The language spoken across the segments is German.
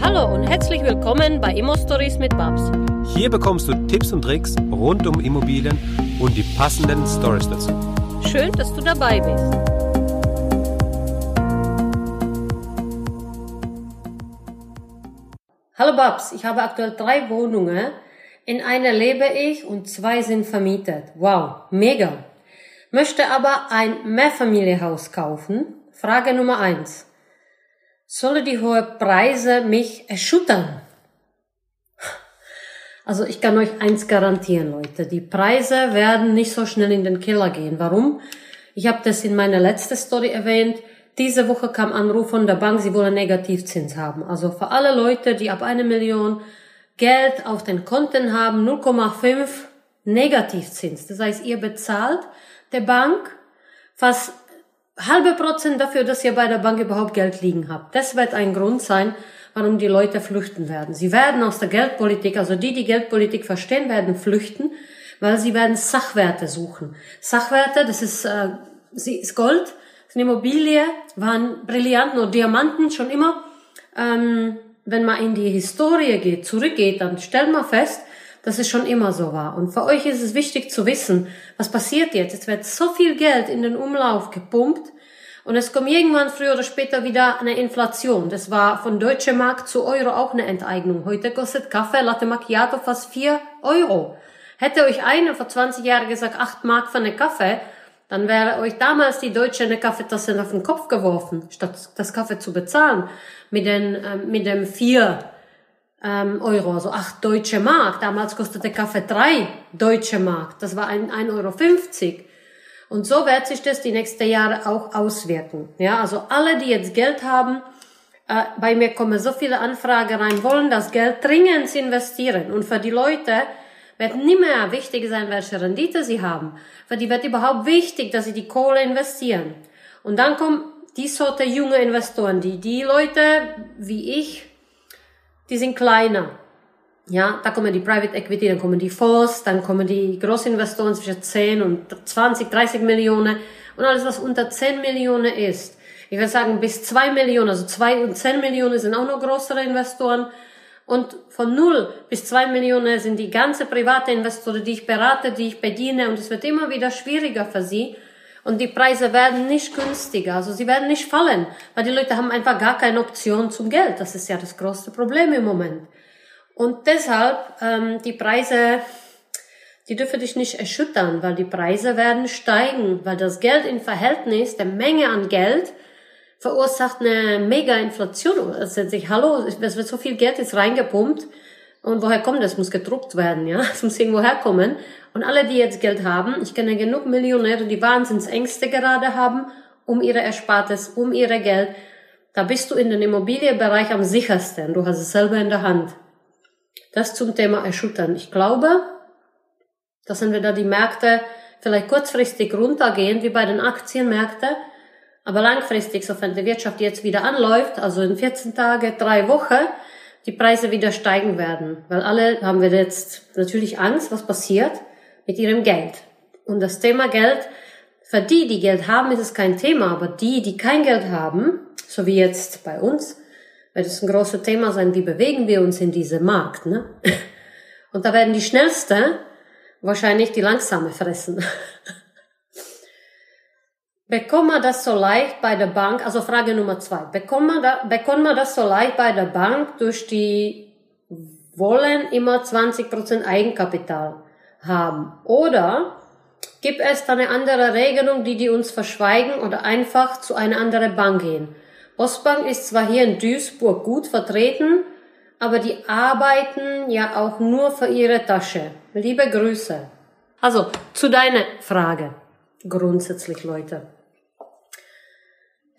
Hallo und herzlich willkommen bei Immo Stories mit Babs. Hier bekommst du Tipps und Tricks rund um Immobilien und die passenden Stories dazu. Schön, dass du dabei bist. Hallo Babs, ich habe aktuell drei Wohnungen. In einer lebe ich und zwei sind vermietet. Wow, mega. Möchte aber ein Mehrfamilienhaus kaufen. Frage Nummer eins. Sollen die hohen Preise mich erschüttern? Also ich kann euch eins garantieren, Leute. Die Preise werden nicht so schnell in den Keller gehen. Warum? Ich habe das in meiner letzten Story erwähnt. Diese Woche kam Anruf von der Bank, sie wollen Negativzins haben. Also für alle Leute, die ab eine Million Geld auf den Konten haben, 0,5 Negativzins. Das heißt, ihr bezahlt der Bank fast halbe Prozent dafür, dass ihr bei der Bank überhaupt Geld liegen habt. Das wird ein Grund sein, warum die Leute flüchten werden. Sie werden aus der Geldpolitik, also die, die Geldpolitik verstehen, werden flüchten, weil sie werden Sachwerte suchen. Sachwerte, das ist, äh, sie ist Gold, das ist eine Immobilie, waren Brillanten oder Diamanten schon immer. Ähm, wenn man in die Historie geht, zurückgeht, dann stellt man fest, dass es schon immer so war. Und für euch ist es wichtig zu wissen, was passiert jetzt. Es wird so viel Geld in den Umlauf gepumpt und es kommt irgendwann früher oder später wieder eine Inflation. Das war von deutscher Mark zu Euro auch eine Enteignung. Heute kostet Kaffee Latte Macchiato fast vier Euro. Hätte euch einer vor 20 Jahren gesagt, acht Mark für eine Kaffee, dann wäre euch damals die Deutsche eine Kaffeetasse auf den Kopf geworfen, statt das Kaffee zu bezahlen. Mit, den, äh, mit dem vier ähm, Euro, also acht deutsche Mark. Damals kostete Kaffee drei deutsche Mark. Das war ein, ein Euro. fünfzig. Und so wird sich das die nächsten Jahre auch auswirken. Ja, also alle, die jetzt Geld haben, äh, bei mir kommen so viele Anfragen rein, wollen das Geld dringend investieren. Und für die Leute wird nicht mehr wichtig sein, welche Rendite sie haben. Für die wird überhaupt wichtig, dass sie die Kohle investieren. Und dann kommen die Sorte junge Investoren, die, die Leute wie ich, die sind kleiner. Ja, da kommen die Private Equity, dann kommen die Fonds, dann kommen die Großinvestoren zwischen 10 und 20, 30 Millionen und alles, was unter 10 Millionen ist. Ich würde sagen, bis 2 Millionen, also 2 und 10 Millionen sind auch noch größere Investoren. Und von 0 bis 2 Millionen sind die ganze private Investoren, die ich berate, die ich bediene. Und es wird immer wieder schwieriger für sie. Und die Preise werden nicht günstiger, also sie werden nicht fallen, weil die Leute haben einfach gar keine Option zum Geld. Das ist ja das größte Problem im Moment. Und deshalb ähm, die Preise, die dürfen dich nicht erschüttern, weil die Preise werden steigen, weil das Geld in Verhältnis der Menge an Geld verursacht eine mega Inflation. Also hallo, es wird so viel Geld jetzt reingepumpt. Und woher kommt das? Muss gedruckt werden, ja? Es muss irgendwo herkommen. Und alle, die jetzt Geld haben, ich kenne genug Millionäre, die Wahnsinnsängste gerade haben, um ihre Erspartes, um ihre Geld. Da bist du in den Immobilienbereich am sichersten. Du hast es selber in der Hand. Das zum Thema Erschüttern. Ich glaube, dass wenn wir da die Märkte vielleicht kurzfristig runtergehen, wie bei den Aktienmärkten, aber langfristig, sofern die Wirtschaft jetzt wieder anläuft, also in 14 Tage, drei Wochen, die Preise wieder steigen werden. Weil alle haben wir jetzt natürlich Angst, was passiert mit ihrem Geld. Und das Thema Geld, für die, die Geld haben, ist es kein Thema, aber die, die kein Geld haben, so wie jetzt bei uns, wird es ein großes Thema sein, wie bewegen wir uns in diesem Markt. Ne? Und da werden die Schnellste wahrscheinlich die Langsame fressen. Bekommt man das so leicht bei der Bank? Also Frage Nummer zwei. Bekommt man, da, bekommt man das so leicht bei der Bank durch die wollen immer 20% Eigenkapital haben? Oder gibt es da eine andere Regelung, die die uns verschweigen oder einfach zu einer anderen Bank gehen? Ostbank ist zwar hier in Duisburg gut vertreten, aber die arbeiten ja auch nur für ihre Tasche. Liebe Grüße. Also zu deiner Frage. Grundsätzlich, Leute.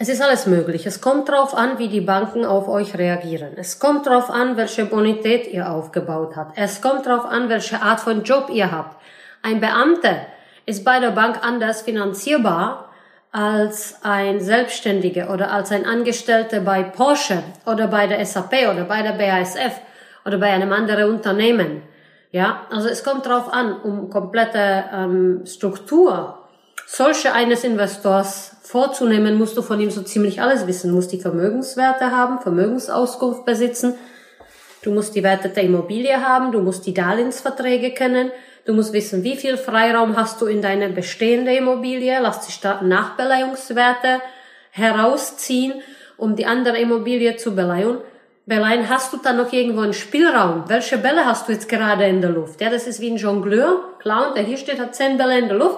Es ist alles möglich. Es kommt darauf an, wie die Banken auf euch reagieren. Es kommt darauf an, welche Bonität ihr aufgebaut habt. Es kommt darauf an, welche Art von Job ihr habt. Ein Beamter ist bei der Bank anders finanzierbar als ein Selbstständiger oder als ein Angestellter bei Porsche oder bei der SAP oder bei der BASF oder bei einem anderen Unternehmen. Ja, also es kommt darauf an, um komplette ähm, Struktur solche eines Investors vorzunehmen, musst du von ihm so ziemlich alles wissen. Du musst die Vermögenswerte haben, Vermögensauskunft besitzen, du musst die Werte der Immobilie haben, du musst die Darlehensverträge kennen, du musst wissen, wie viel Freiraum hast du in deiner bestehende Immobilie, lass sich da Nachbeleihungswerte herausziehen, um die andere Immobilie zu beleihen. Beleihen, hast du dann noch irgendwo einen Spielraum? Welche Bälle hast du jetzt gerade in der Luft? Ja, das ist wie ein Jongleur, Clown, der hier steht, hat zehn Bälle in der Luft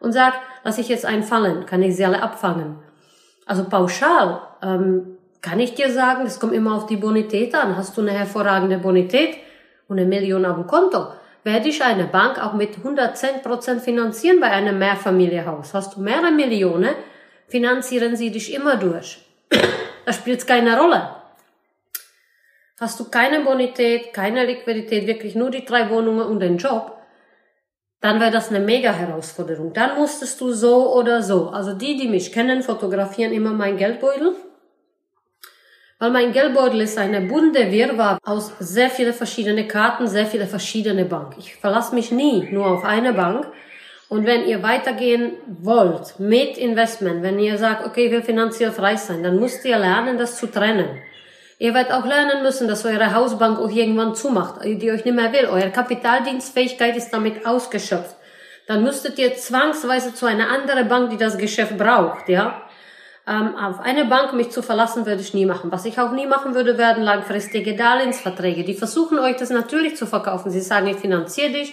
und sagt, lass ich jetzt einen fallen, kann ich sie alle abfangen. Also pauschal ähm, kann ich dir sagen, es kommt immer auf die Bonität an. Hast du eine hervorragende Bonität und eine Million auf dem Konto, werde ich eine Bank auch mit 110 Prozent finanzieren bei einem Mehrfamilienhaus. Hast du mehrere Millionen, finanzieren sie dich immer durch. Das spielt keine Rolle. Hast du keine Bonität, keine Liquidität, wirklich nur die drei Wohnungen und den Job, dann wäre das eine mega Herausforderung. Dann musstest du so oder so. Also die, die mich kennen, fotografieren immer mein Geldbeutel. Weil mein Geldbeutel ist eine bunte Wirrwarr aus sehr viele verschiedene Karten, sehr viele verschiedene Banken. Ich verlasse mich nie nur auf eine Bank. Und wenn ihr weitergehen wollt mit Investment, wenn ihr sagt, okay, ich will finanziell frei sein, dann müsst ihr lernen, das zu trennen. Ihr werdet auch lernen müssen, dass eure Hausbank euch irgendwann zumacht, die euch nicht mehr will. Eure Kapitaldienstfähigkeit ist damit ausgeschöpft. Dann müsstet ihr zwangsweise zu einer anderen Bank, die das Geschäft braucht, ja. Ähm, auf eine Bank mich zu verlassen, würde ich nie machen. Was ich auch nie machen würde, werden langfristige Darlehensverträge. Die versuchen euch das natürlich zu verkaufen. Sie sagen, ich finanziere dich,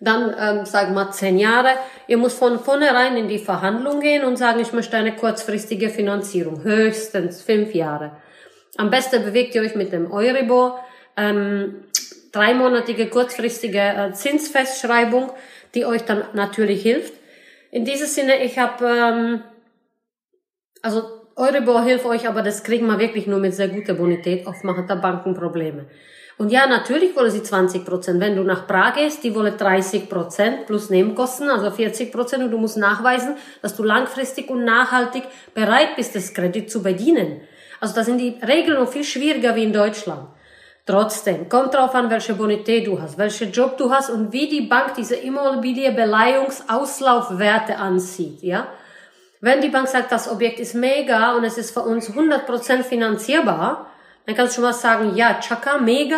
dann ähm, sagen wir zehn Jahre. Ihr müsst von vornherein in die Verhandlung gehen und sagen, ich möchte eine kurzfristige Finanzierung, höchstens fünf Jahre. Am besten bewegt ihr euch mit dem Euribor. Ähm, dreimonatige kurzfristige äh, Zinsfestschreibung, die euch dann natürlich hilft. In diesem Sinne, ich habe, ähm, also Euribor hilft euch, aber das kriegen wir wirklich nur mit sehr guter Bonität. Oft machen da Banken Probleme. Und ja, natürlich wollen sie 20 Prozent. Wenn du nach Prag gehst, die wollen 30 Prozent plus Nebenkosten, also 40 Prozent. Und du musst nachweisen, dass du langfristig und nachhaltig bereit bist, das Kredit zu bedienen. Also da sind die Regeln noch viel schwieriger wie in Deutschland. Trotzdem, kommt drauf an, welche Bonität du hast, welchen Job du hast und wie die Bank diese Immobilienbeleihungsauslaufwerte ansieht, ja. Wenn die Bank sagt, das Objekt ist mega und es ist für uns 100% finanzierbar, dann kannst du schon mal sagen, ja, Chaka, mega,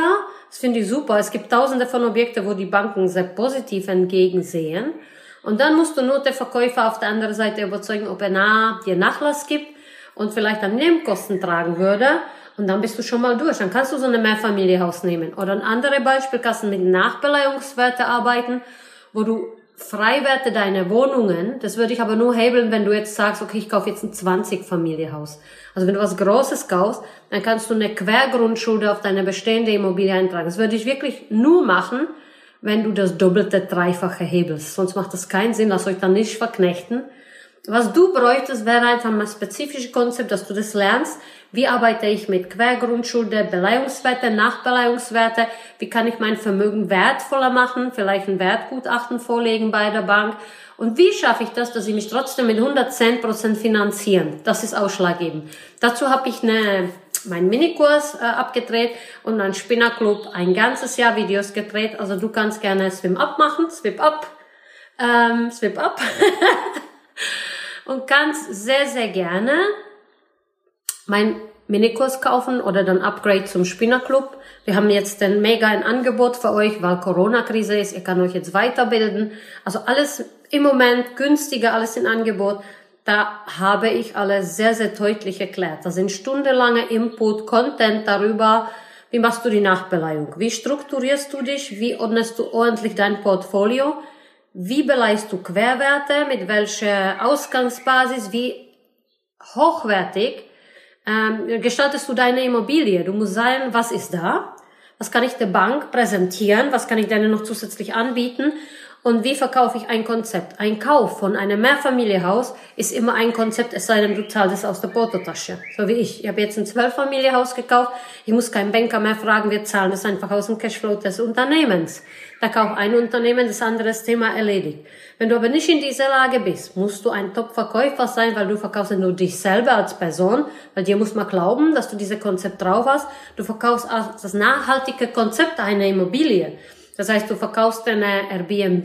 das finde ich super. Es gibt tausende von Objekten, wo die Banken sehr positiv entgegensehen. Und dann musst du nur den Verkäufer auf der anderen Seite überzeugen, ob er nah dir Nachlass gibt und vielleicht dann Nebenkosten tragen würde. Und dann bist du schon mal durch. Dann kannst du so eine Mehrfamilienhaus nehmen. Oder ein anderes Beispiel, kannst du mit Nachbeleihungswerte arbeiten, wo du Freiwerte deiner Wohnungen, das würde ich aber nur hebeln, wenn du jetzt sagst, okay, ich kaufe jetzt ein 20-Familienhaus. Also wenn du was Großes kaufst, dann kannst du eine Quergrundschulde auf deine bestehende Immobilie eintragen. Das würde ich wirklich nur machen, wenn du das doppelte, dreifache hebelst. Sonst macht das keinen Sinn, lass euch dann nicht verknechten. Was du bräuchtest, wäre einfach ein spezifisches Konzept, dass du das lernst. Wie arbeite ich mit Quergrundschulde, Beleihungswerte, Nachbeleihungswerte? Wie kann ich mein Vermögen wertvoller machen? Vielleicht ein Wertgutachten vorlegen bei der Bank? Und wie schaffe ich das, dass ich mich trotzdem mit 110 Prozent finanzieren? Das ist ausschlaggebend. Dazu habe ich eine, meinen Minikurs äh, abgedreht und mein Spinnerclub ein ganzes Jahr Videos gedreht. Also du kannst gerne Swim Up machen, Swip Up, ähm, Swip Up. und kannst sehr, sehr gerne mein Minikurs kaufen oder dann Upgrade zum Spinnerclub. Wir haben jetzt ein mega ein Angebot für euch, weil Corona-Krise ist. Ihr könnt euch jetzt weiterbilden. Also alles im Moment günstiger, alles in Angebot. Da habe ich alles sehr, sehr deutlich erklärt. Da sind stundenlange Input, Content darüber, wie machst du die Nachbeleihung? Wie strukturierst du dich? Wie ordnest du ordentlich dein Portfolio? Wie beleihst du Querwerte, mit welcher Ausgangsbasis, wie hochwertig ähm, gestaltest du deine Immobilie. Du musst sagen, was ist da, was kann ich der Bank präsentieren, was kann ich denen noch zusätzlich anbieten und wie verkaufe ich ein Konzept? Ein Kauf von einem Mehrfamilienhaus ist immer ein Konzept, es sei denn, du zahlst es aus der Portotasche. So wie ich. Ich habe jetzt ein Zwölffamilienhaus gekauft. Ich muss keinen Banker mehr fragen, wir zahlen das einfach aus dem Cashflow des Unternehmens. Da kauft ein Unternehmen, das andere Thema erledigt. Wenn du aber nicht in dieser Lage bist, musst du ein Top-Verkäufer sein, weil du verkaufst nur dich selber als Person, weil dir muss man glauben, dass du dieses Konzept drauf hast. Du verkaufst das nachhaltige Konzept einer Immobilie. Das heißt, du verkaufst eine Airbnb,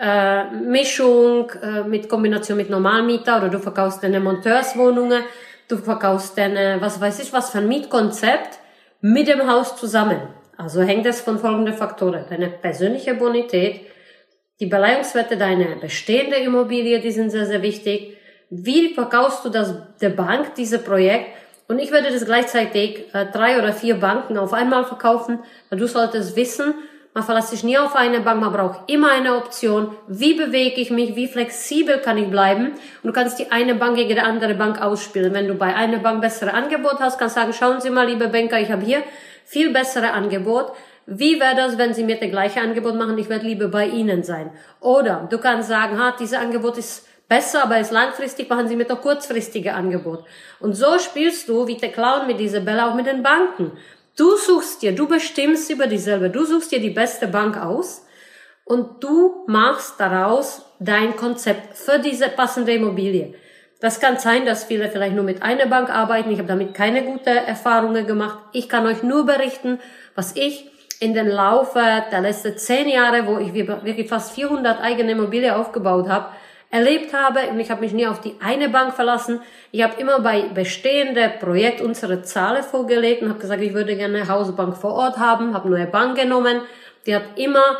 äh, Mischung äh, mit Kombination mit Normalmieter oder du verkaufst deine Monteurswohnungen, du verkaufst deine, was weiß ich, was für ein Mietkonzept mit dem Haus zusammen. Also hängt es von folgenden Faktoren. Deine persönliche Bonität, die Beleihungswerte deiner bestehende Immobilie, die sind sehr, sehr wichtig. Wie verkaufst du das der Bank, diese Projekt? Und ich würde das gleichzeitig äh, drei oder vier Banken auf einmal verkaufen, du solltest wissen, man verlässt sich nie auf eine Bank, man braucht immer eine Option. Wie bewege ich mich? Wie flexibel kann ich bleiben? Und du kannst die eine Bank gegen die andere Bank ausspielen. Wenn du bei einer Bank bessere Angebot hast, kannst du sagen, schauen Sie mal, liebe Banker, ich habe hier viel bessere Angebot. Wie wäre das, wenn Sie mir das gleiche Angebot machen? Ich werde lieber bei Ihnen sein. Oder du kannst sagen, ha, dieses Angebot ist besser, aber ist langfristig, machen Sie mir doch kurzfristige Angebot. Und so spielst du wie der Clown mit dieser Bälle auch mit den Banken. Du suchst dir, du bestimmst über dich selber, du suchst dir die beste Bank aus und du machst daraus dein Konzept für diese passende Immobilie. Das kann sein, dass viele vielleicht nur mit einer Bank arbeiten. Ich habe damit keine gute Erfahrungen gemacht. Ich kann euch nur berichten, was ich in den Laufe der letzten zehn Jahre, wo ich wirklich fast 400 eigene Immobilien aufgebaut habe, erlebt habe und ich habe mich nie auf die eine Bank verlassen. Ich habe immer bei bestehenden Projekt unsere Zahlen vorgelegt und habe gesagt, ich würde gerne eine Hausbank vor Ort haben, habe neue Bank genommen. Die hat immer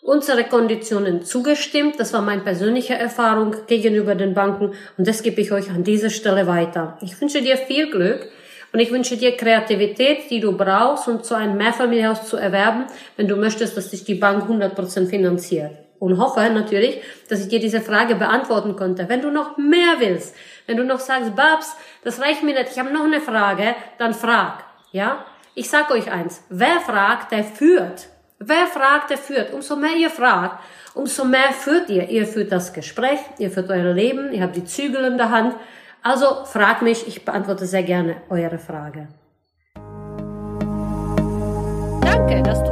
unsere Konditionen zugestimmt. Das war meine persönliche Erfahrung gegenüber den Banken und das gebe ich euch an dieser Stelle weiter. Ich wünsche dir viel Glück und ich wünsche dir Kreativität, die du brauchst, um so ein Mehrfamilienhaus zu erwerben, wenn du möchtest, dass dich die Bank 100% finanziert und hoffe natürlich, dass ich dir diese Frage beantworten konnte. Wenn du noch mehr willst, wenn du noch sagst, Babs, das reicht mir nicht, ich habe noch eine Frage, dann frag. Ja? Ich sag euch eins, wer fragt, der führt. Wer fragt, der führt. Umso mehr ihr fragt, umso mehr führt ihr. Ihr führt das Gespräch, ihr führt euer Leben, ihr habt die Zügel in der Hand. Also frag mich, ich beantworte sehr gerne eure Frage. Danke, dass du.